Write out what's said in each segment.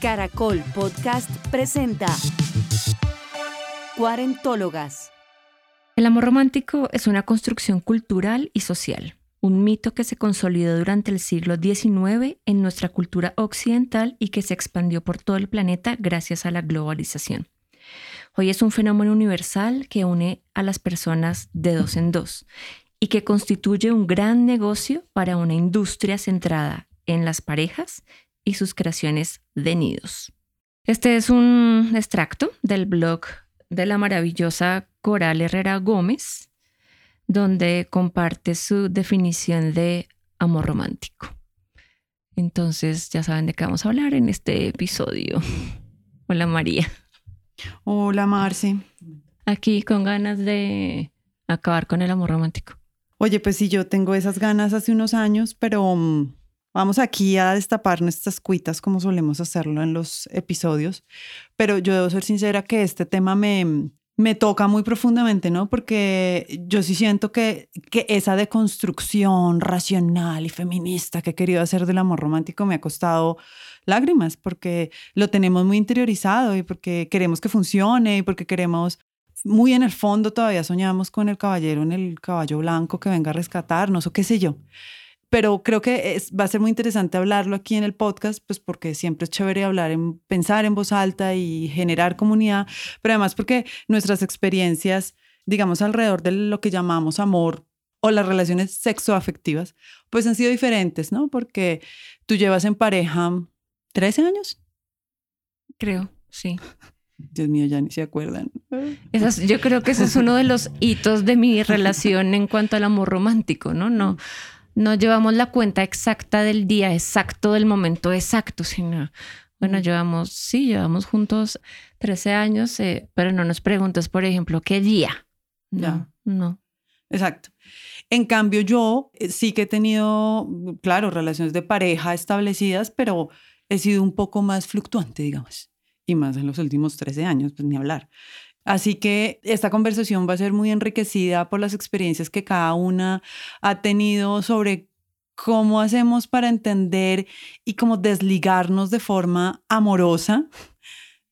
Caracol Podcast presenta Cuarentólogas. El amor romántico es una construcción cultural y social, un mito que se consolidó durante el siglo XIX en nuestra cultura occidental y que se expandió por todo el planeta gracias a la globalización. Hoy es un fenómeno universal que une a las personas de dos en dos y que constituye un gran negocio para una industria centrada en las parejas y sus creaciones de nidos. Este es un extracto del blog de la maravillosa Coral Herrera Gómez, donde comparte su definición de amor romántico. Entonces ya saben de qué vamos a hablar en este episodio. Hola María. Hola Marce. Aquí con ganas de acabar con el amor romántico. Oye, pues sí, yo tengo esas ganas hace unos años, pero mm, vamos aquí a destapar nuestras cuitas como solemos hacerlo en los episodios. Pero yo debo ser sincera que este tema me, me toca muy profundamente, ¿no? Porque yo sí siento que, que esa deconstrucción racional y feminista que he querido hacer del amor romántico me ha costado lágrimas, porque lo tenemos muy interiorizado y porque queremos que funcione y porque queremos muy en el fondo todavía soñamos con el caballero en el caballo blanco que venga a rescatarnos o qué sé yo. Pero creo que es, va a ser muy interesante hablarlo aquí en el podcast, pues porque siempre es chévere hablar, en, pensar en voz alta y generar comunidad, pero además porque nuestras experiencias, digamos, alrededor de lo que llamamos amor o las relaciones sexoafectivas, pues han sido diferentes, ¿no? Porque tú llevas en pareja 13 años. Creo, sí. Dios mío, ya ni se acuerdan. yo creo que ese es uno de los hitos de mi relación en cuanto al amor romántico, ¿no? No, no llevamos la cuenta exacta del día exacto, del momento exacto, sino, bueno, llevamos, sí, llevamos juntos 13 años, eh, pero no nos preguntas, por ejemplo, qué día. No, no. Exacto. En cambio, yo eh, sí que he tenido, claro, relaciones de pareja establecidas, pero he sido un poco más fluctuante, digamos y más en los últimos 13 años, pues ni hablar. Así que esta conversación va a ser muy enriquecida por las experiencias que cada una ha tenido sobre cómo hacemos para entender y cómo desligarnos de forma amorosa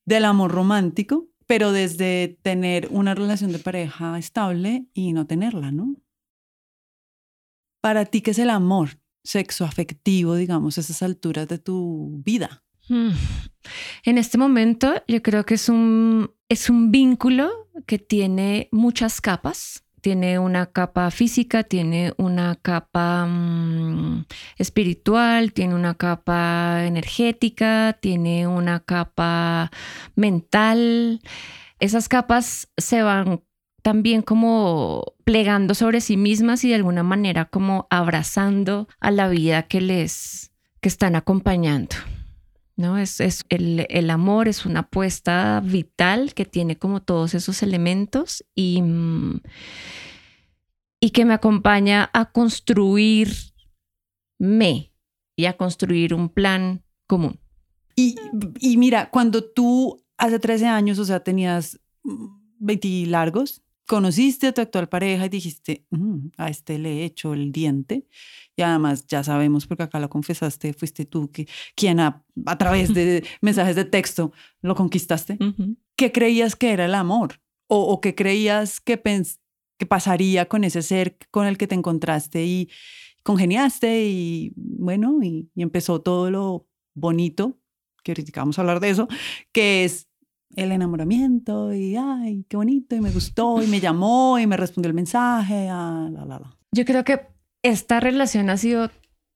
del amor romántico, pero desde tener una relación de pareja estable y no tenerla, ¿no? Para ti, ¿qué es el amor sexo afectivo, digamos, a esas alturas de tu vida? Mm. En este momento yo creo que es un, es un vínculo que tiene muchas capas. Tiene una capa física, tiene una capa mm, espiritual, tiene una capa energética, tiene una capa mental. Esas capas se van también como plegando sobre sí mismas y de alguna manera como abrazando a la vida que les que están acompañando. ¿No? Es, es el, el, amor es una apuesta vital que tiene como todos esos elementos y, mm, y que me acompaña a construirme y a construir un plan común. Y, y mira, cuando tú hace 13 años, o sea, tenías 20 mm, largos, conociste a tu actual pareja y dijiste, mm, a este le he hecho el diente. Y además ya sabemos, porque acá lo confesaste, fuiste tú que, quien a, a través de mensajes de texto lo conquistaste. ¿Qué creías que era el amor? ¿O, o qué creías que, que pasaría con ese ser con el que te encontraste y congeniaste? Y bueno, y, y empezó todo lo bonito, que ahorita vamos a hablar de eso, que es el enamoramiento y, ay, qué bonito, y me gustó, y me llamó, y me respondió el mensaje, ah, la, la, la. Yo creo que esta relación ha sido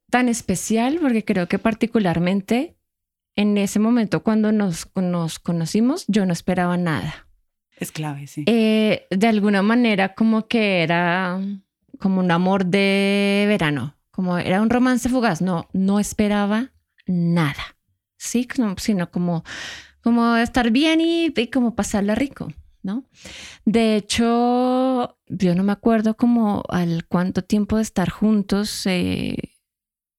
tan especial porque creo que particularmente en ese momento cuando nos, nos conocimos, yo no esperaba nada. Es clave, sí. Eh, de alguna manera como que era como un amor de verano, como era un romance fugaz, no, no esperaba nada, sí, sino como como estar bien y, como pasarla rico, ¿no? De hecho, yo no me acuerdo como al cuánto tiempo de estar juntos, eh,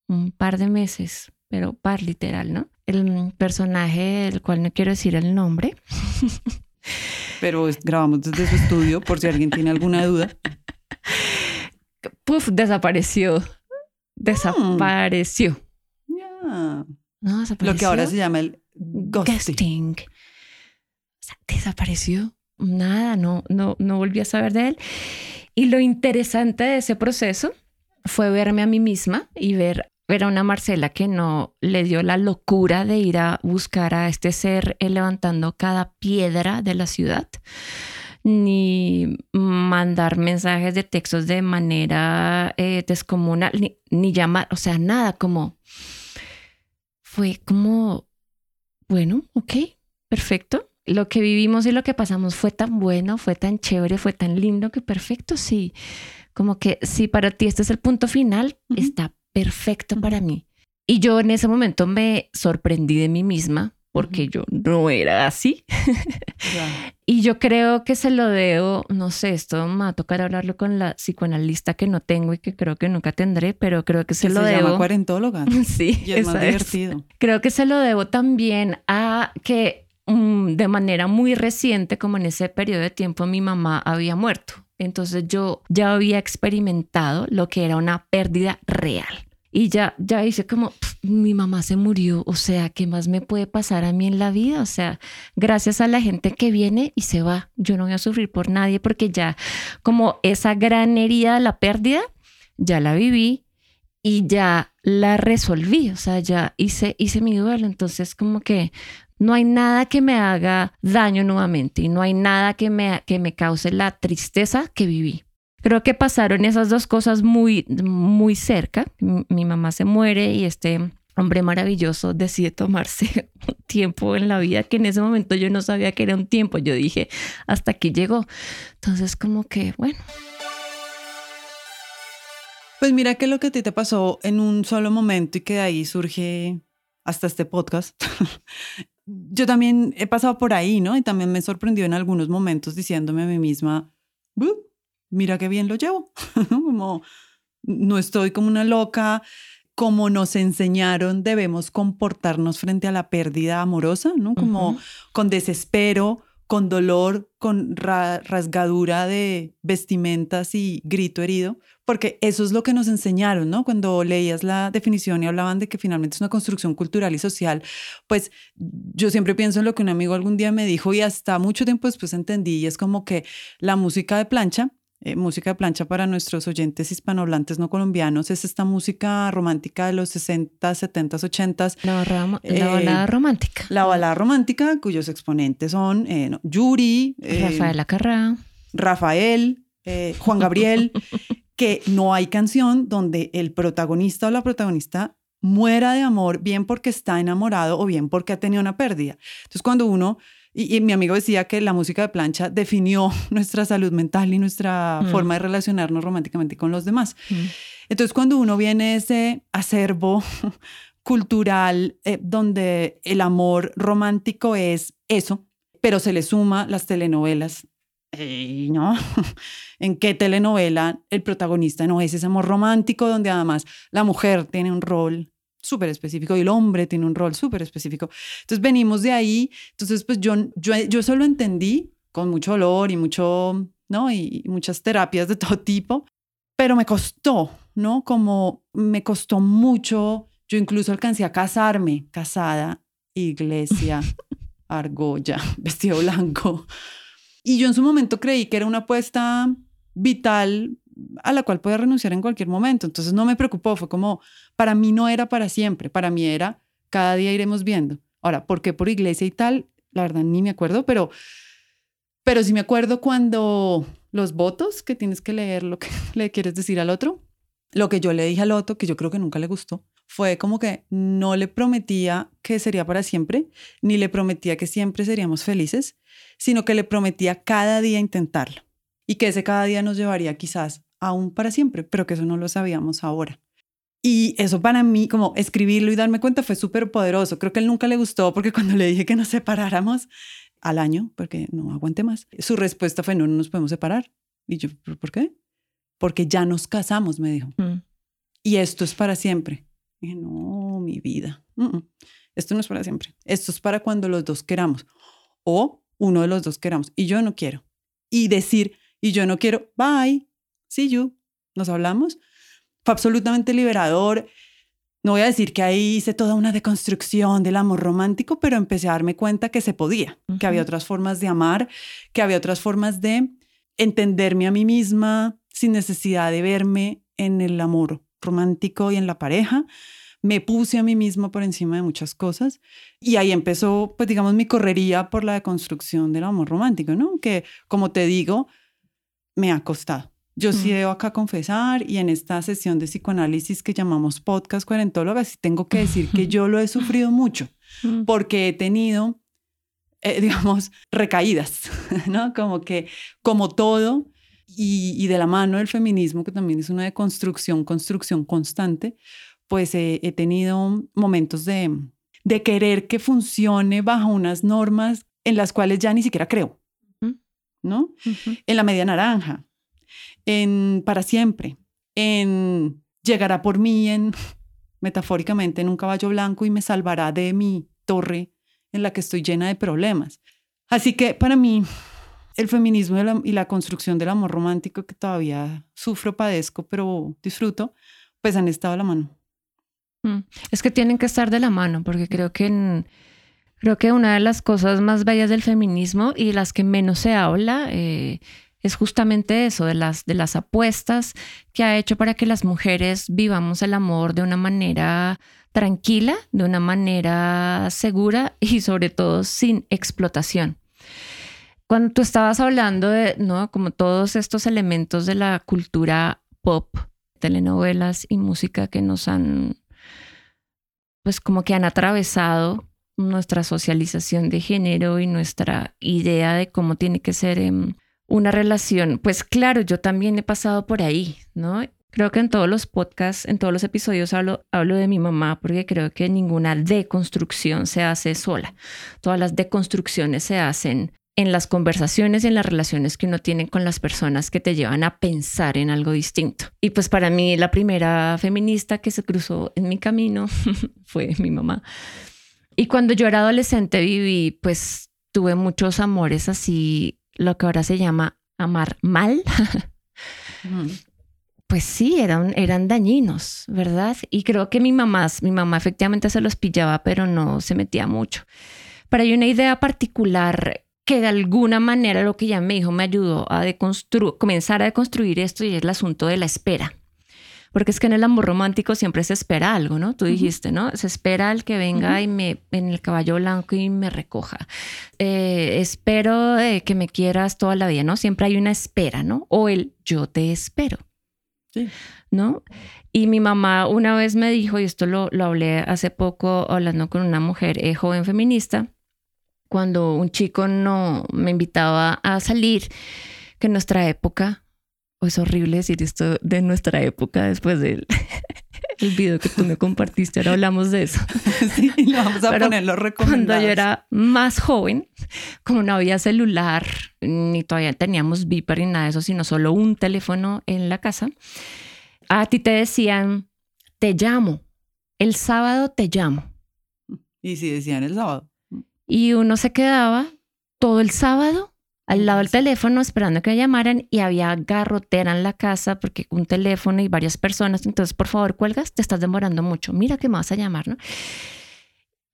un par de meses, pero par literal, ¿no? El personaje del cual no quiero decir el nombre. Pero grabamos desde su estudio por si alguien tiene alguna duda. Puf, desapareció. Desapareció. Ya. Lo que ahora se llama el ghosting. O sea, desapareció. Nada, no, no, no volví a saber de él. Y lo interesante de ese proceso fue verme a mí misma y ver, ver a una Marcela que no le dio la locura de ir a buscar a este ser levantando cada piedra de la ciudad, ni mandar mensajes de textos de manera eh, descomunal, ni llamar, o sea, nada, como fue como, bueno, ok, perfecto. Lo que vivimos y lo que pasamos fue tan bueno, fue tan chévere, fue tan lindo que perfecto, sí. Como que si para ti este es el punto final, está perfecto para mí. Y yo en ese momento me sorprendí de mí misma porque yo no era así. Y yo creo que se lo debo, no sé, esto me va a tocar hablarlo con la psicoanalista que no tengo y que creo que nunca tendré, pero creo que se Que lo se llama debo. cuarentóloga. Sí, Y es más es. divertido. Creo que se lo debo también a que mm, de manera muy reciente, como en ese periodo de tiempo, mi mamá había muerto. Entonces yo ya había experimentado lo que era una pérdida real. Y ya, ya hice como, "Pf, mi mamá se murió, o sea, ¿qué más me puede pasar a mí en la vida? O sea, gracias a la gente que viene y se va, yo no voy a sufrir por nadie porque ya como esa gran herida la pérdida, ya la viví y ya la resolví, o sea, ya hice, hice mi duelo, entonces como que no hay nada que me haga daño nuevamente y no hay nada que me, que me cause la tristeza que viví. Creo que pasaron esas dos cosas muy, muy cerca. Mi, mi mamá se muere y este hombre maravilloso decide tomarse un tiempo en la vida que en ese momento yo no sabía que era un tiempo. Yo dije, hasta aquí llegó. Entonces como que, bueno, Pues mira que lo que a ti te pasó en un solo momento y que de ahí surge hasta este podcast. Yo también he pasado por ahí, ¿no? Y también me sorprendió en algunos momentos diciéndome a mí misma, "Bu, mira qué bien lo llevo. como no estoy como una loca, como nos enseñaron debemos comportarnos frente a la pérdida amorosa, ¿no? Como con desespero, con dolor, con ra- rasgadura de vestimentas y grito herido, porque eso es lo que nos enseñaron, ¿no? Cuando leías la definición y hablaban de que finalmente es una construcción cultural y social, pues yo siempre pienso en lo que un amigo algún día me dijo y hasta mucho tiempo después entendí, y es como que la música de plancha, eh, música de plancha para nuestros oyentes hispanohablantes no colombianos, es esta música romántica de los 60, 70, 80, la, barra- Eh, la balada romántica. la balada romántica, cuyos exponentes son eh, no, Yuri, eh, Rafaela Carrá. Rafael, Juan Gabriel, que no hay canción donde el protagonista o la protagonista muera de amor, bien porque está enamorado o bien porque ha tenido una pérdida. Entonces, cuando uno, y, y mi amigo decía que la música de plancha definió nuestra salud mental y nuestra Mm. forma de relacionarnos románticamente con los demás. Mm. Entonces, cuando uno viene ese acervo cultural eh, donde el amor romántico es eso, pero se le suma las telenovelas. Ey, no, ¿en qué telenovela el protagonista no es ese amor romántico donde además la mujer tiene un rol súper específico y el hombre tiene un rol súper específico? Entonces venimos de ahí, entonces pues yo, yo, yo eso lo entendí con mucho dolor y mucho, ¿no? Y, y muchas terapias de todo tipo, pero me costó, ¿no? Como me costó mucho, yo incluso alcancé a casarme, casada, iglesia, argolla, vestido blanco. Y yo en su momento creí que era una apuesta vital a la cual podía renunciar en cualquier momento. Entonces no me preocupó, fue como, para mí no era para siempre, para mí era, cada día iremos viendo. Ahora, ¿por qué por iglesia y tal? La verdad ni me acuerdo, pero, pero sí me acuerdo cuando los votos, que tienes que leer lo que le quieres decir al otro, lo que yo le dije al otro, que yo creo que nunca le gustó, fue como que no le prometía que sería para siempre, ni le prometía que siempre seríamos felices, sino que le prometía cada día intentarlo y que ese cada día nos llevaría quizás aún para siempre, pero que eso no lo sabíamos ahora. Y eso para mí, como escribirlo y darme cuenta, fue súper poderoso. Creo que él nunca le gustó porque cuando le dije que nos separáramos al año, porque no aguanté más, su respuesta fue, no, no nos podemos separar. Y yo, ¿pero por qué? Porque ya nos casamos, me dijo. Mm. Y esto es para siempre. Y dije, no, mi vida. Mm, mm. Esto no es para siempre. Esto es para cuando los dos queramos. O uno de los dos queramos. Y yo no quiero. Y decir, y yo no quiero, bye, see you, nos hablamos. Fue absolutamente liberador. no voy a decir que ahí hice toda una deconstrucción del amor romántico, pero empecé a darme cuenta que se podía, que había otras formas de amar, que había otras formas de entenderme a mí misma sin necesidad de verme en el amor romántico y en la pareja. Me puse a mí misma por encima de muchas cosas y ahí empezó, pues digamos, mi correría por la deconstrucción del amor romántico, ¿no? Que, como te digo, me ha costado yo sí debo acá confesar y en esta sesión de psicoanálisis que llamamos podcast cuarentóloga, sí tengo que decir que yo lo he sufrido mucho porque he tenido, eh, digamos, recaídas, ¿no? Como que, como todo, y, de la mano del feminismo, que también es una de construcción, construcción constante, pues he tenido momentos de, de querer que funcione bajo unas normas en las cuales ya ni siquiera creo, ¿no? En la media naranja, en para siempre, en llegará por mí en metafóricamente en un caballo blanco y me salvará de mi torre en la que estoy llena de problemas. Así que para mí el feminismo y la, construcción del amor romántico que todavía sufro, padezco, pero disfruto, pues han estado a la mano. Mm. Es que tienen que estar de la mano, porque creo que creo que una de las cosas más bellas del feminismo y las que menos se habla eh, es justamente eso, de las, de las apuestas que ha hecho para que las mujeres vivamos el amor de una manera tranquila, de una manera segura y sobre todo sin explotación. Cuando tú estabas hablando de, ¿no? Como todos estos elementos de la cultura pop, telenovelas y música que nos han, pues como que han atravesado nuestra socialización de género y nuestra idea de cómo tiene que ser em, una relación, pues claro, yo también he pasado por ahí, ¿no? Creo que en todos los podcasts, en todos los episodios hablo, hablo de mi mamá porque creo que ninguna deconstrucción se hace sola. Todas las deconstrucciones se hacen en las conversaciones y en las relaciones que uno tiene con las personas que te llevan a pensar en algo distinto. Y pues para mí la primera feminista que se cruzó en mi camino fue mi mamá. Y cuando yo era adolescente viví, pues tuve muchos amores así lo que ahora se llama amar mal, pues sí, eran, eran dañinos, ¿verdad? Y creo que mi mamá, mi mamá efectivamente se los pillaba, pero no se metía mucho. Pero hay una idea particular que de alguna manera lo que ya me dijo me ayudó a comenzar a deconstruir esto y es el asunto de la espera. Porque es que en el amor romántico siempre se espera algo, ¿no? Tú dijiste, ¿no? Se espera el que venga y me en el caballo blanco y me recoja. Eh, espero eh, que me quieras toda la vida, ¿no? Siempre hay una espera, ¿no? O el yo te espero. Sí. ¿No? Y mi mamá una vez me dijo, y esto lo, lo hablé hace poco hablando con una mujer eh, joven feminista, cuando un chico no me invitaba a salir, que en nuestra época es horrible decir esto de nuestra época después del el video que tú me compartiste. Ahora hablamos de eso. Sí, lo vamos a poner los Cuando yo era más joven, como no había celular, ni todavía teníamos Viper ni nada de eso, sino solo un teléfono en la casa, a ti te decían, te llamo, el sábado te llamo. Y si decían el sábado. Y uno se quedaba todo el sábado al lado del teléfono esperando que me llamaran y había garrotera en la casa porque un teléfono y varias personas. Entonces, por favor, cuelgas, te estás demorando mucho. Mira que me vas a llamar, ¿no?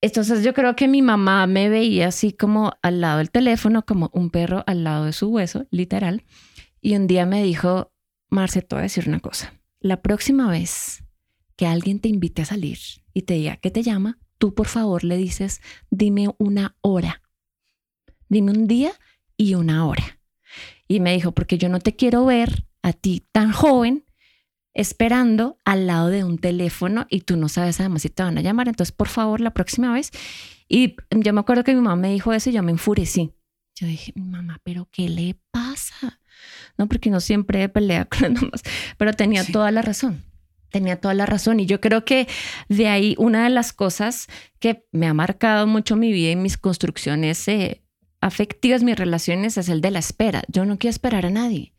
Entonces yo creo que mi mamá me veía así como al lado del teléfono, como un perro al lado de su hueso, literal. Y un día me dijo, Marce, te voy a decir una cosa. La próxima vez que alguien te invite a salir y te diga que te llama, tú por favor le dices, dime una hora. Dime un día y una hora. Y me dijo, porque yo no te quiero ver a ti tan joven esperando al lado de un teléfono y tú no sabes además si te van a llamar. Entonces, por favor, la próxima vez. Y yo me acuerdo que mi mamá me dijo eso y yo me enfurecí. Yo dije, mamá, pero ¿qué le pasa? No, porque no siempre pelea con las mamás, pero tenía toda la razón. Tenía toda la razón y yo creo que de ahí una de las cosas que me ha marcado mucho mi vida y mis construcciones eh, afectivas, mis relaciones, es el de la espera. Yo no quiero esperar a nadie.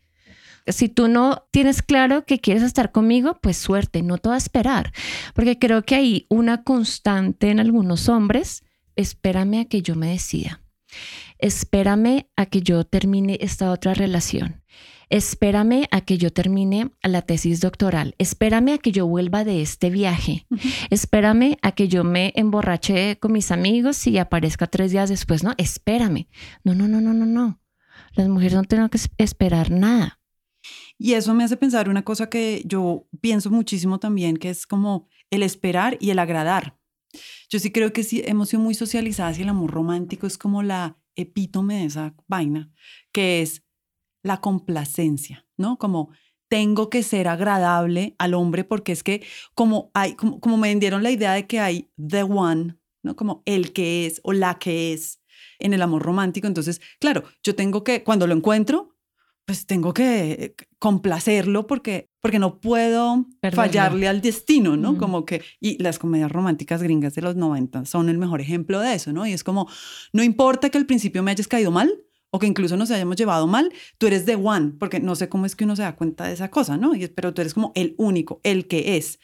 Si tú no tienes claro que quieres estar conmigo, pues suerte, no te voy a esperar. Porque creo que hay una constante en algunos hombres, espérame a que yo me decida. Espérame a que yo termine esta otra relación. espérame a que yo termine la tesis doctoral, espérame a que yo vuelva de este viaje, espérame a que yo me emborrache con mis amigos y aparezca tres días después, no, espérame. No, no, no, no, no, no. Las mujeres no tienen que esperar nada. Y eso me hace pensar una cosa que yo pienso muchísimo también, que es como el esperar y el agradar. Yo sí creo que sí hemos sido muy socializadas y el amor romántico es como la epítome de esa vaina, que es la complacencia, ¿no? Como tengo que ser agradable al hombre porque es que como hay como, como me vendieron la idea de que hay the one, ¿no? Como el que es o la que es en el amor romántico, entonces, claro, yo tengo que cuando lo encuentro pues tengo que complacerlo porque, porque no puedo fallarle al destino, ¿no? Como que, y las comedias románticas gringas de los 90 son el mejor ejemplo de eso, ¿no? Y es como, no importa que al principio me hayas caído mal o que incluso nos hayamos llevado mal, tú eres the one, porque no sé cómo es que uno se da cuenta de esa cosa, ¿no? Y, pero tú eres como el único, el que es.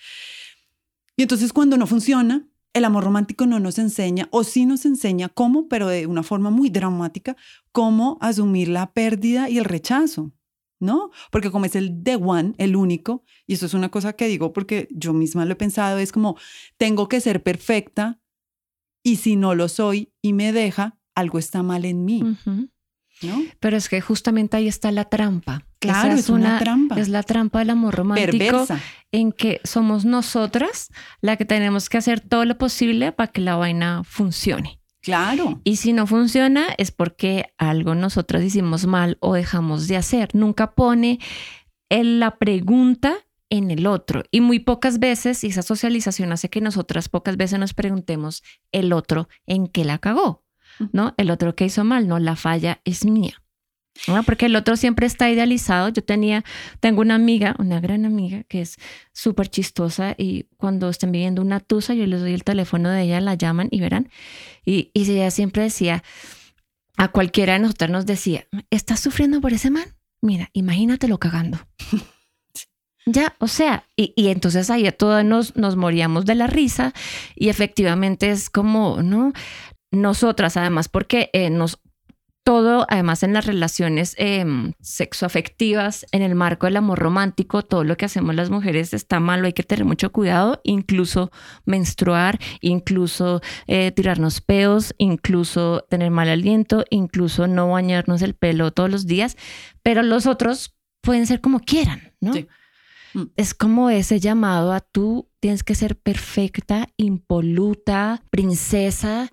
Y entonces cuando no funciona, el amor romántico no nos enseña, o sí nos enseña cómo, pero de una forma muy dramática, cómo asumir la pérdida y el rechazo, ¿no? Porque como es el the one, el único, y eso es una cosa que digo porque yo misma lo he pensado, es como, tengo que ser perfecta y si no lo soy y me deja, algo está mal en mí. ¿No? Pero es que justamente ahí está la trampa. Claro, es, una, trampa. Es la trampa del amor romántico en que somos nosotras la que tenemos que hacer todo lo posible para que la vaina funcione. Claro. Y si no funciona es porque algo nosotras hicimos mal o dejamos de hacer. Nunca pone la pregunta en el otro. Y muy pocas veces, y esa socialización hace que nosotras pocas veces nos preguntemos el otro en qué la cagó, ¿no? El otro que hizo mal, no, la falla es mía. ¿no? Porque el otro siempre está idealizado. Yo tenía, tengo una amiga, una gran amiga que es súper chistosa y cuando estén viviendo una tusa, yo les doy el teléfono de ella, la llaman y verán. Y, y ella siempre decía, a cualquiera de nosotros nos decía, ¿estás sufriendo por ese man? Mira, imagínatelo cagando. Ya, o sea, y, y, entonces ahí todos nos, nos moríamos de la risa y efectivamente es como, ¿no? Nosotras además, porque eh, nos todo, además en las relaciones eh, sexoafectivas, en el marco del amor romántico, todo lo que hacemos las mujeres está malo, hay que tener mucho cuidado, incluso menstruar, incluso eh, tirarnos peos, incluso tener mal aliento, incluso no bañarnos el pelo todos los días, pero los otros pueden ser como quieran, ¿no? Mm. Es como ese llamado a tú tienes que ser perfecta, impoluta, princesa,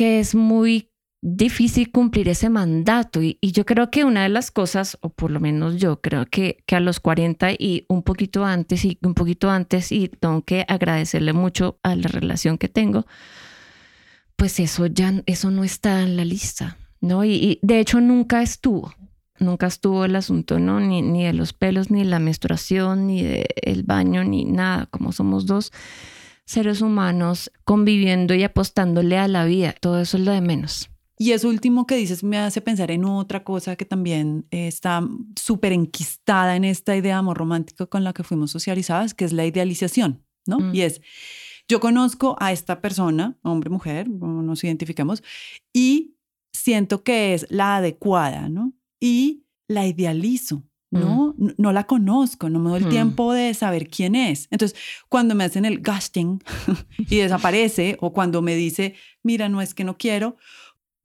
que es muy difícil cumplir ese mandato. Y, yo creo que una de las cosas, o por lo menos yo creo que, que a los 40 y un poquito antes y un poquito antes, y tengo que agradecerle mucho a la relación que tengo, pues eso ya, eso no está en la lista, ¿no? Y, de hecho nunca estuvo. Nunca estuvo el asunto, ¿no? Ni, ni de los pelos, ni la menstruación, ni del baño, ni nada. Como somos dos seres humanos conviviendo y apostándole a la vida, todo eso es lo de menos. Y eso último que dices me hace pensar en otra cosa que también está súper enquistada en esta idea de amor romántico con la que fuimos socializadas, que es la idealización, ¿no? Mm. Y es, yo conozco a esta persona, hombre, mujer, nos identificamos, y siento que es la adecuada, ¿no? Y la idealizo. ¿No? Mm. No la conozco, no me doy el mm. tiempo de saber quién es. Entonces, cuando me hacen el gasting y desaparece, o cuando me dice, mira, no es que no quiero,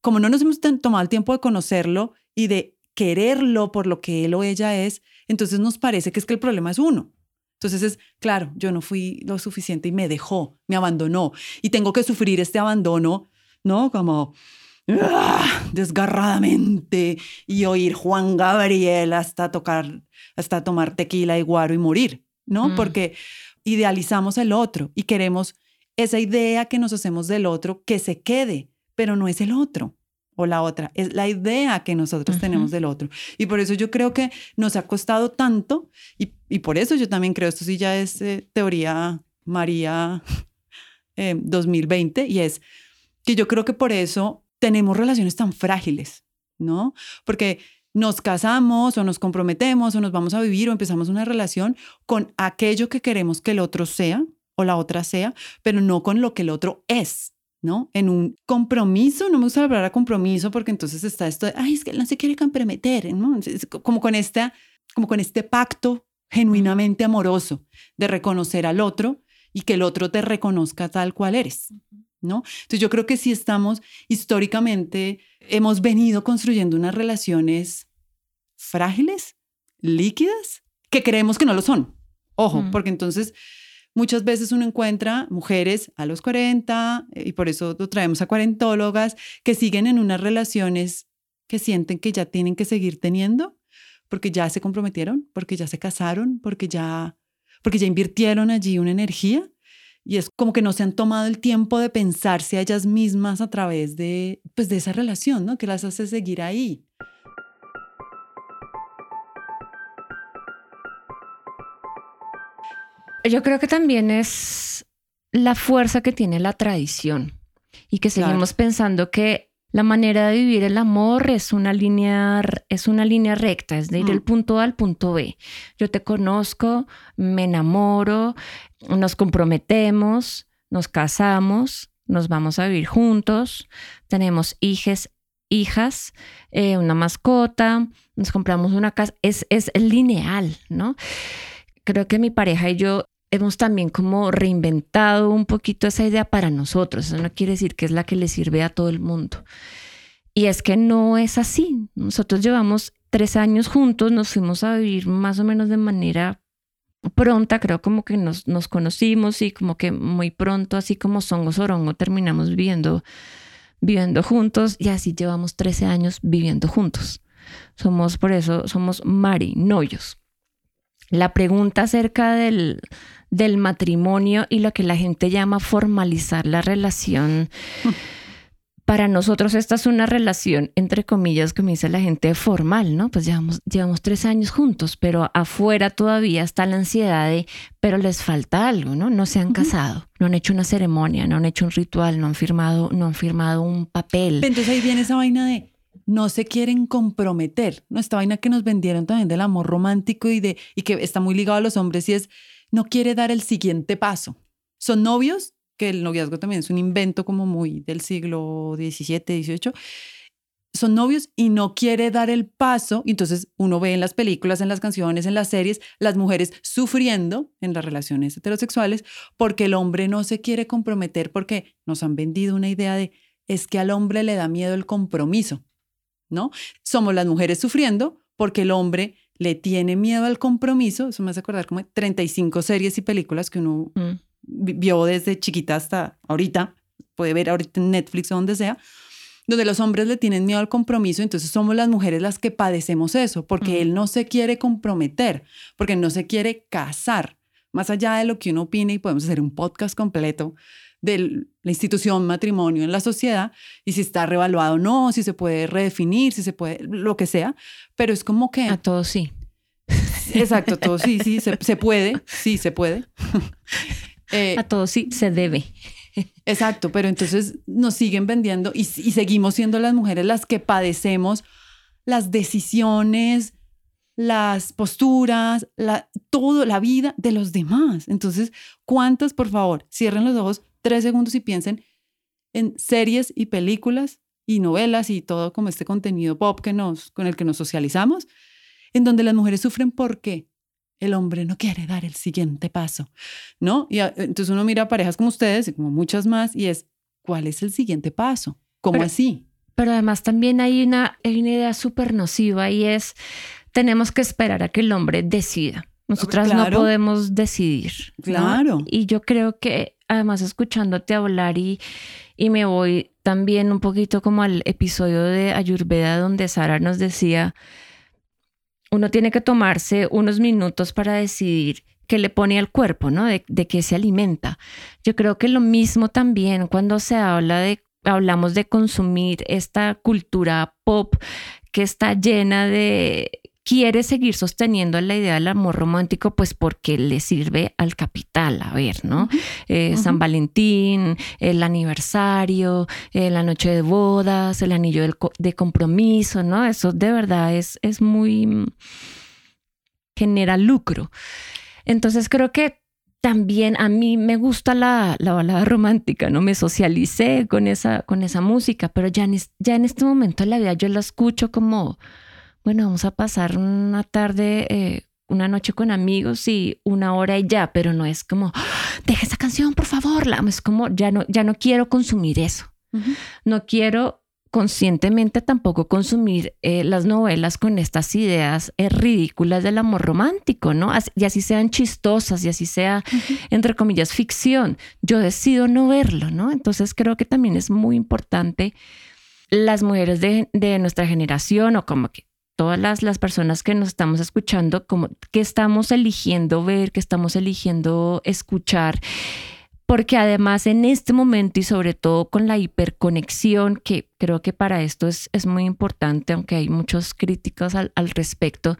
como no nos hemos tomado el tiempo de conocerlo y de quererlo por lo que él o ella es, entonces nos parece que es que el problema es uno. Entonces es, claro, yo no fui lo suficiente y me dejó, me abandonó y tengo que sufrir este abandono, ¿no? Como. Desgarradamente y oír Juan Gabriel hasta tocar, hasta tomar tequila y guaro y morir, ¿no? Mm. Porque idealizamos el otro y queremos esa idea que nos hacemos del otro que se quede pero no es el otro o la otra, es la idea que nosotros tenemos del otro. Y por eso yo creo que nos ha costado tanto, y, y por eso yo también creo, esto sí ya es eh, teoría María 2020, eh, y es que yo creo que por eso tenemos relaciones tan frágiles, ¿no? Porque nos casamos o nos comprometemos o nos vamos a vivir o empezamos una relación con aquello que queremos que el otro sea o la otra sea, pero no con lo que el otro es. ¿no? En un compromiso, no me gusta hablar a compromiso porque entonces está esto de, ay, es que no se quiere comprometer, ¿no? Como con, esta, como con este pacto genuinamente amoroso de reconocer al otro y que el otro te reconozca tal cual eres, ¿no? Entonces yo creo que si estamos históricamente, hemos venido construyendo unas relaciones frágiles, líquidas, que creemos que no lo son. Ojo, mm. porque entonces muchas veces uno encuentra mujeres a los 40, eh, y por eso lo traemos a cuarentólogas, que siguen en unas relaciones que sienten que ya tienen que seguir teniendo, porque ya se comprometieron, porque ya se casaron, porque ya, porque ya invirtieron allí una energía. Y es como que no se han tomado el tiempo de pensarse a ellas mismas a través de, pues, de esa relación, ¿no? Que las hace seguir ahí. Yo creo que también es la fuerza que tiene la tradición y que seguimos pensando que la manera de vivir el amor es una línea, es una línea recta, es de ir del mm. punto A al punto B. Yo te conozco, me enamoro, nos comprometemos, nos casamos, nos vamos a vivir juntos, tenemos hijas, hijas, eh, una mascota, nos compramos una casa. Es, es lineal, ¿no? Creo que mi pareja y yo hemos también como reinventado un poquito esa idea para nosotros. Eso no quiere decir que es la que le sirve a todo el mundo. Y es que no es así. Nosotros llevamos tres años juntos, nos fuimos a vivir más o menos de manera pronta, creo como que nos, nos conocimos y como que muy pronto, así como Songo Sorongo, terminamos viviendo, viviendo juntos y así llevamos 13 años viviendo juntos. Somos, por eso, somos Mari. La pregunta acerca del, del matrimonio y lo que la gente llama formalizar la relación. Para nosotros esta es una relación, entre comillas, como dice la gente, formal, ¿no? Pues llevamos, llevamos tres años juntos, pero afuera todavía está la ansiedad de, pero les falta algo, ¿no? No se han casado, no han hecho una ceremonia, no han hecho un ritual, no han firmado, no han firmado un papel. Entonces ahí viene esa vaina de, no se quieren comprometer, ¿no? Esta vaina que nos vendieron también del amor romántico y, de, y que está muy ligado a los hombres y es, no quiere dar el siguiente paso. Son novios, que el noviazgo también es un invento como muy del siglo XVII, XVIII. Son novios y no quiere dar el paso. Entonces uno ve en las películas, en las canciones, en las series, las mujeres sufriendo en las relaciones heterosexuales porque el hombre no se quiere comprometer porque nos han vendido una idea de es que al hombre le da miedo el compromiso, ¿no? Somos las mujeres sufriendo porque el hombre le tiene miedo al compromiso, eso me hace acordar como 35 series y películas que uno mm. vio desde chiquita hasta ahorita, puede ver ahorita en Netflix o donde sea, donde los hombres le tienen miedo al compromiso, entonces somos las mujeres las que padecemos eso, porque mm. él no se quiere comprometer, porque no se quiere casar, más allá de lo que uno opine y podemos hacer un podcast completo de la institución matrimonio en la sociedad y si está revaluado o no, si se puede redefinir, si se puede, lo que sea, pero es como que... A todos sí. Exacto, a todos sí, sí, se, puede, sí, se puede. a todos sí, se debe. Exacto, pero entonces nos siguen vendiendo y, y seguimos siendo las mujeres las que padecemos las decisiones, las posturas, la, todo, la vida de los demás. Entonces, ¿cuántas, por favor, cierren los ojos, tres segundos y piensen en series y películas y novelas y todo como este contenido pop que nos, con el que nos socializamos, en donde las mujeres sufren porque el hombre no quiere dar el siguiente paso, ¿no? Y entonces uno mira a parejas como ustedes y como muchas más y es, ¿cuál es el siguiente paso? ¿Cómo así? Pero además también hay una, hay una idea súper nociva y es, tenemos que esperar a que el hombre decida. Nosotras no podemos decidir. Claro. Y yo creo que además escuchándote hablar y, y me voy también un poquito como al episodio de Ayurveda donde Sara nos decía, uno tiene que tomarse unos minutos para decidir qué le pone al cuerpo, ¿no? De, de qué se alimenta. Yo creo que lo mismo también cuando se habla de, hablamos de consumir esta cultura pop que está llena de quiere seguir sosteniendo la idea del amor romántico, pues porque le sirve al capital, a ver, ¿no? Eh, San Valentín, el aniversario, eh, la noche de bodas, el anillo de compromiso, ¿no? Eso de verdad es, es muy... Mm, genera lucro. Entonces creo que también a mí me gusta la, la, balada romántica, ¿no? Me socialicé con esa, con esa música, pero ya en, ya en este momento de la vida yo la escucho como, bueno, vamos a pasar una tarde, eh, una noche con amigos y una hora y ya, pero no es como, ¡Ah! deja esa canción, por favor, la, es como, ya no, ya no quiero consumir eso. No quiero conscientemente tampoco consumir eh, las novelas con estas ideas eh, ridículas del amor romántico, ¿no? y así sean chistosas y así sea, entre comillas, ficción. Yo decido no verlo, ¿no? Entonces creo que también es muy importante las mujeres de, de nuestra generación o como que todas las, las, personas que nos estamos escuchando, como que estamos eligiendo ver, que estamos eligiendo escuchar porque además en este momento y sobre todo con la hiperconexión, que creo que para esto es, es muy importante, aunque hay muchas críticas al, respecto,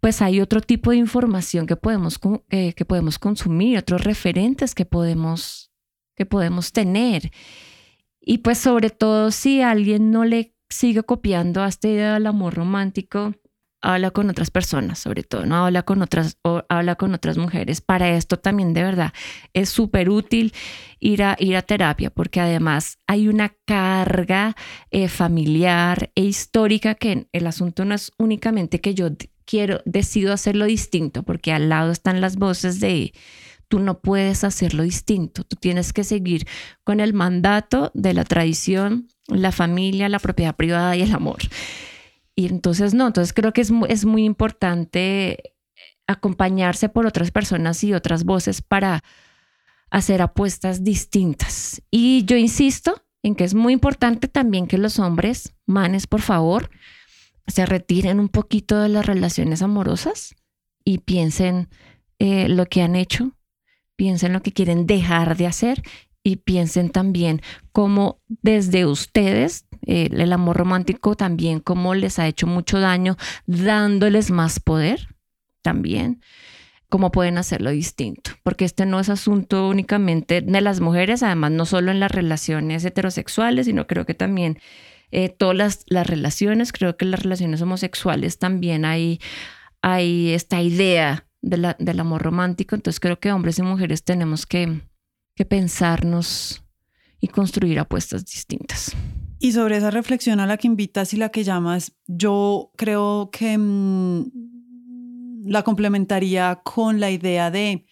pues hay otro tipo de información que podemos, que podemos consumir, otros referentes que podemos, que podemos tener. Y pues sobre todo si alguien no le sigue copiando a esta idea del amor romántico, habla con otras personas, sobre todo, ¿no? Habla con otras, o habla con otras mujeres. Para esto también de verdad es súper útil ir a, ir a terapia, porque además hay una carga eh, familiar e histórica que el asunto no es únicamente que yo quiero, decido hacerlo distinto, porque al lado están las voces de tú no puedes hacerlo distinto, tú tienes que seguir con el mandato de la tradición, la familia, la propiedad privada y el amor. Y entonces no, entonces creo que es, es muy importante acompañarse por otras personas y otras voces para hacer apuestas distintas. Y yo insisto en que es muy importante también que los hombres, manes, por favor, se retiren un poquito de las relaciones amorosas y piensen eh, lo que han hecho, piensen lo que quieren dejar de hacer y piensen también cómo desde ustedes eh, el amor romántico también cómo les ha hecho mucho daño dándoles más poder también cómo pueden hacerlo distinto, porque este no es asunto únicamente de las mujeres, además no solo en las relaciones heterosexuales, sino creo que también eh, todas las, las, relaciones, creo que las relaciones homosexuales también hay, hay esta idea del amor romántico, entonces creo que hombres y mujeres tenemos que, que pensarnos y construir apuestas distintas. Y sobre esa reflexión a la que invitas y la que llamas, yo creo que mm, la complementaría con la idea de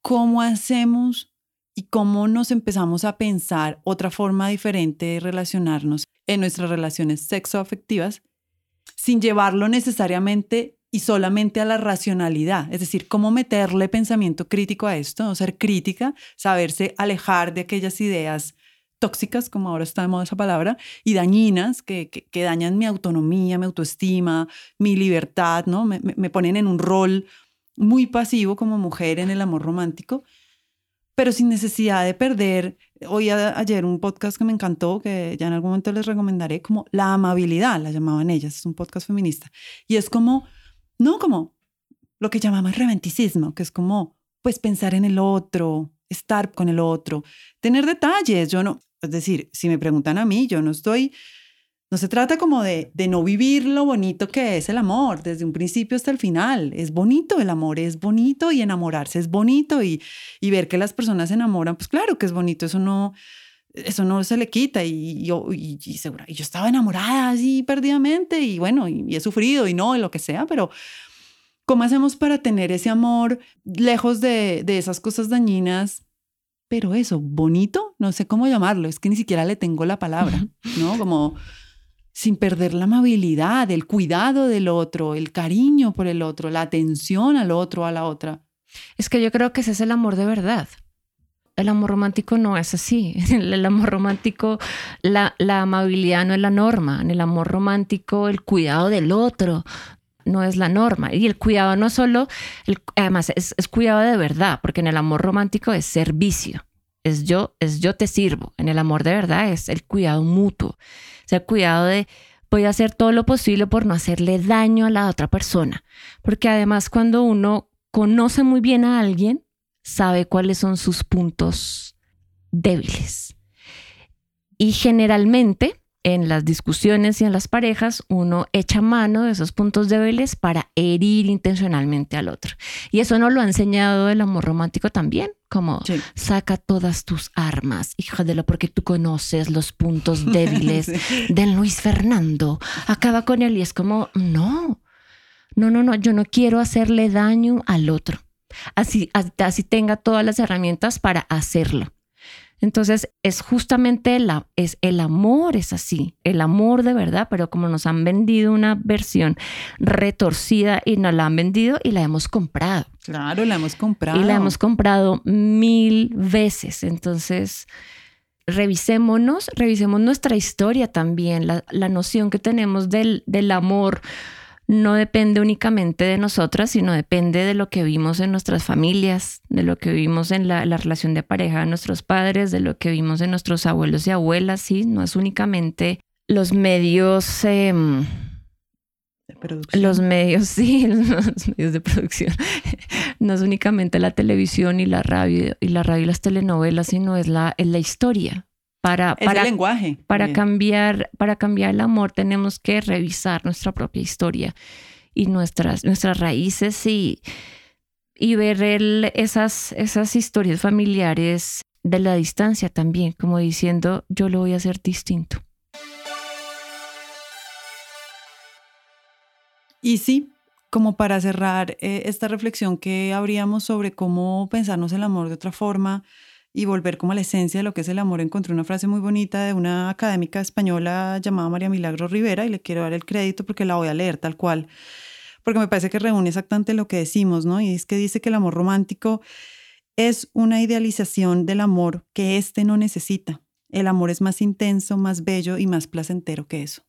cómo hacemos y cómo nos empezamos a pensar otra forma diferente de relacionarnos en nuestras relaciones sexoafectivas sin llevarlo necesariamente y solamente a la racionalidad, es decir, cómo meterle pensamiento crítico a esto, ser crítica, saberse alejar de aquellas ideas tóxicas, como ahora está de moda esa palabra, y dañinas que, que, dañan mi autonomía, mi autoestima, mi libertad, ¿no? Me, me, ponen en un rol muy pasivo como mujer en el amor romántico, pero sin necesidad de perder. Oí ayer un podcast que me encantó, que ya en algún momento les recomendaré, como La amabilidad, la llamaban ellas, es un podcast feminista. Y es como no como lo que llamamos romanticismo, que es como, pues pensar en el otro, estar con el otro, tener detalles. Yo no, es decir, si me preguntan a mí, yo no estoy, no se trata como de, de no vivir lo bonito que es el amor, desde un principio hasta el final. Es bonito el amor, es bonito y enamorarse es bonito y, y ver que las personas se enamoran, pues claro que es bonito, eso no, eso no se le quita y yo, y, y, segura, y yo estaba enamorada así perdidamente y bueno, y, he sufrido y no, y lo que sea, pero ¿cómo hacemos para tener ese amor lejos de, de esas cosas dañinas? Pero eso, bonito, no sé cómo llamarlo, es que ni siquiera le tengo la palabra, ¿no? Como sin perder la amabilidad, el cuidado del otro, el cariño por el otro, la atención al otro, a la otra. Es que yo creo que ese es el amor de verdad el amor romántico no es así. El amor romántico, la, amabilidad no es la norma. En el amor romántico, el cuidado del otro no es la norma. Y el cuidado no solo, además es, es, cuidado de verdad, porque en el amor romántico es servicio. Es yo, es yo te sirvo. En el amor de verdad es el cuidado mutuo. Es el cuidado de voy a hacer todo lo posible por no hacerle daño a la otra persona. Porque además cuando uno conoce muy bien a alguien, sabe cuáles son sus puntos débiles. Y generalmente en las discusiones y en las parejas uno echa mano de esos puntos débiles para herir intencionalmente al otro. Y eso no lo ha enseñado el amor romántico también, como saca todas tus armas, hija de lo porque tú conoces los puntos débiles de Luis Fernando. Acaba con él y es como, no, no, no, no, yo no quiero hacerle daño al otro. Así, así tenga todas las herramientas para hacerlo. Entonces es justamente la, es el amor, es así, el amor de verdad, pero como nos han vendido una versión retorcida y nos la han vendido y la hemos comprado. Claro, la hemos comprado. Y la hemos comprado mil veces. Entonces, revisémonos, revisemos nuestra historia también, la, la noción que tenemos del, del amor no depende únicamente de nosotras, sino depende de lo que vimos en nuestras familias, de lo que vimos en la, relación de pareja de nuestros padres, de lo que vimos en nuestros abuelos y abuelas, ¿sí? No es únicamente los medios... Em, los medios, sí, los medios de producción. No es únicamente la televisión y la radio y la radio y las telenovelas, sino es la, es la historia, para, para, lenguaje. Para cambiar, para cambiar el amor tenemos que revisar nuestra propia historia y nuestras, nuestras raíces y, y ver esas, esas historias familiares de la distancia también, como diciendo, yo lo voy a hacer distinto. Y sí, como para cerrar eh, esta reflexión que habríamos sobre cómo pensarnos el amor de otra forma, y volver como a la esencia de lo que es el amor, encontré una frase muy bonita de una académica española llamada María Milagro Rivera y le quiero dar el crédito porque la voy a leer tal cual, porque me parece que reúne exactamente lo que decimos, ¿no? Y es que dice que el amor romántico es una idealización del amor que éste no necesita. El amor es más intenso, más bello y más placentero que eso.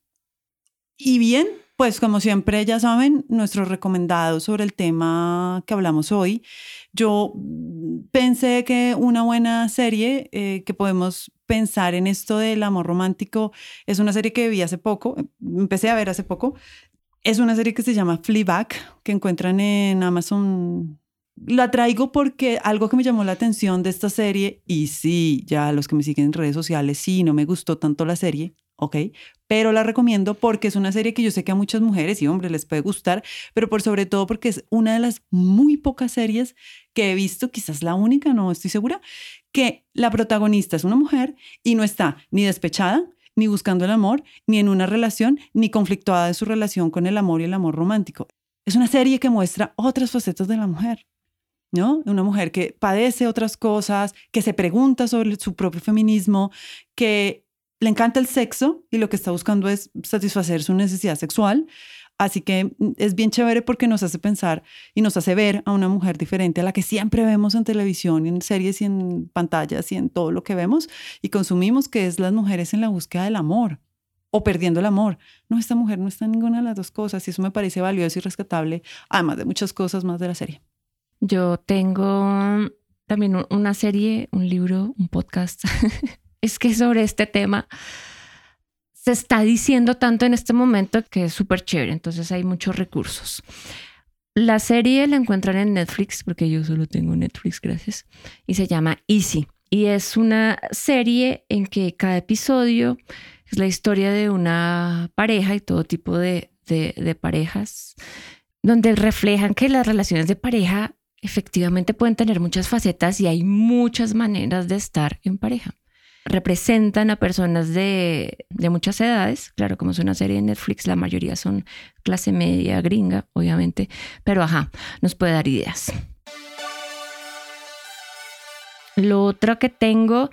Y bien, pues como siempre ya saben, nuestro recomendado sobre el tema que hablamos hoy. Yo pensé que una buena serie eh, que podemos pensar en esto del amor romántico es una serie que vi hace poco, empecé a ver hace poco. Es una serie que se llama Fleabag, que encuentran en Amazon la traigo porque algo que me llamó la atención de esta serie, y sí, ya los que me siguen en redes sociales, sí, no me gustó tanto la serie, ¿ok? Pero la recomiendo porque es una serie que yo sé que a muchas mujeres y hombres les puede gustar, pero por sobre todo porque es una de las muy pocas series que he visto, quizás la única, no estoy segura, que la protagonista es una mujer y no está ni despechada, ni buscando el amor, ni en una relación, ni conflictuada de su relación con el amor y el amor romántico. Es una serie que muestra otras facetas de la mujer. ¿no? Una mujer que padece otras cosas, que se pregunta sobre su propio feminismo, que le encanta el sexo y lo que está buscando es satisfacer su necesidad sexual. Así que mm, es bien chévere porque nos hace pensar y nos hace ver a una mujer diferente a la que siempre vemos en televisión, en series y en pantallas y en todo lo que vemos y consumimos, que es las mujeres en la búsqueda del amor o perdiendo el amor. No, esta mujer no está en ninguna de las dos cosas y eso me parece valioso y rescatable, además de muchas cosas más de la serie. Yo tengo también una serie, un libro, un podcast es que sobre este tema se está diciendo tanto en este momento que es súper chévere, entonces hay muchos recursos. La serie la encuentran en Netflix, porque yo solo tengo Netflix, gracias, y se llama Easy. Y es una serie en que cada episodio es la historia de una pareja y todo tipo de, de parejas, donde reflejan que las relaciones de pareja efectivamente pueden tener muchas facetas y hay muchas maneras de estar en pareja representan a personas de, muchas edades. Claro, como es una serie de Netflix, la mayoría son clase media gringa, obviamente, pero ajá, nos puede dar ideas. Lo otro que tengo,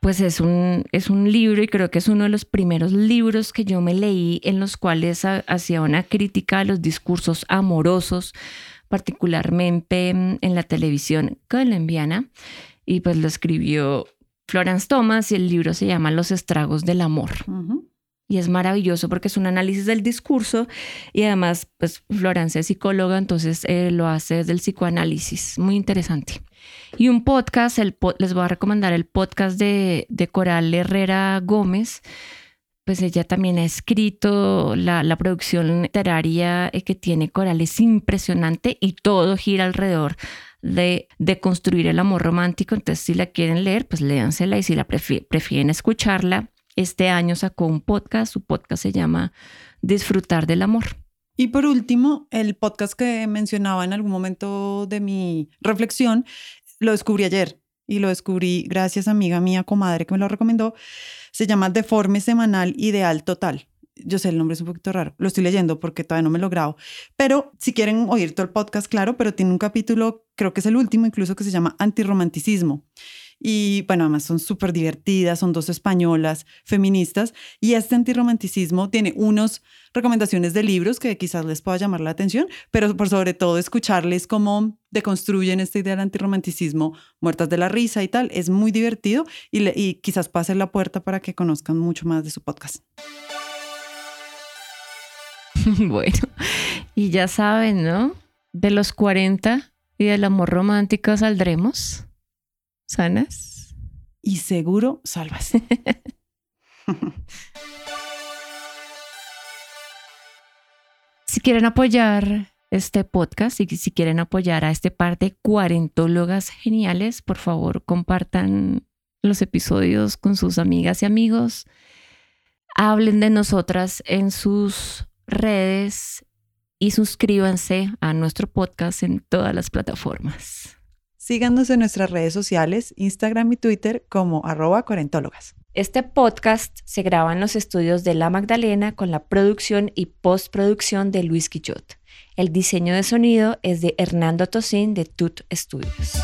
pues es un, es un libro y creo que es uno de los primeros libros que yo me leí en los cuales hacía una crítica a los discursos amorosos, particularmente en la televisión colombiana, y pues lo escribió Florence Thomas y el libro se llama Los estragos del amor. Y es maravilloso porque es un análisis del discurso y además, pues Florence es psicóloga, entonces eh, lo hace desde el psicoanálisis. Muy interesante. Y un podcast, les voy a recomendar el podcast de, de Coral Herrera Gómez. Pues ella también ha escrito la, la producción literaria eh, que tiene Coral, es impresionante y todo gira alrededor de, de, construir el amor romántico. Entonces, si la quieren leer, pues léansela y si la prefieren escucharla, este año sacó un podcast, su podcast se llama Disfrutar del Amor. Y por último, el podcast que mencionaba en algún momento de mi reflexión, lo descubrí ayer y lo descubrí gracias a amiga mía, comadre, que me lo recomendó. Se llama Deforme Semanal Ideal Total. Yo sé, el nombre es un poquito raro. Lo estoy leyendo porque todavía no me lo grabo. Pero si quieren oír todo el podcast, claro, pero tiene un capítulo, creo que es el último incluso, que se llama Antirromanticismo. Y bueno, además son súper divertidas, son dos españolas feministas. Y este antirromanticismo tiene unas recomendaciones de libros que quizás les pueda llamar la atención, pero por sobre todo escucharles cómo deconstruyen esta idea del antirromanticismo, muertas de la risa y tal. Es muy divertido y, y quizás pase la puerta para que conozcan mucho más de su podcast. bueno, y ya saben, ¿no? De los 40 y del amor romántico saldremos sanas. Y seguro salvas. si quieren apoyar este podcast y si quieren apoyar a este par de cuarentólogas geniales, por favor compartan los episodios con sus amigas y amigos. Hablen de nosotras en sus redes y suscríbanse a nuestro podcast en todas las plataformas. Síganos en nuestras redes sociales, Instagram y Twitter como arroba cuarentólogas. Este podcast se graba en los estudios de La Magdalena con la producción y postproducción de Luis Quillot. El diseño de sonido es de Hernando Tosín de Tut Studios.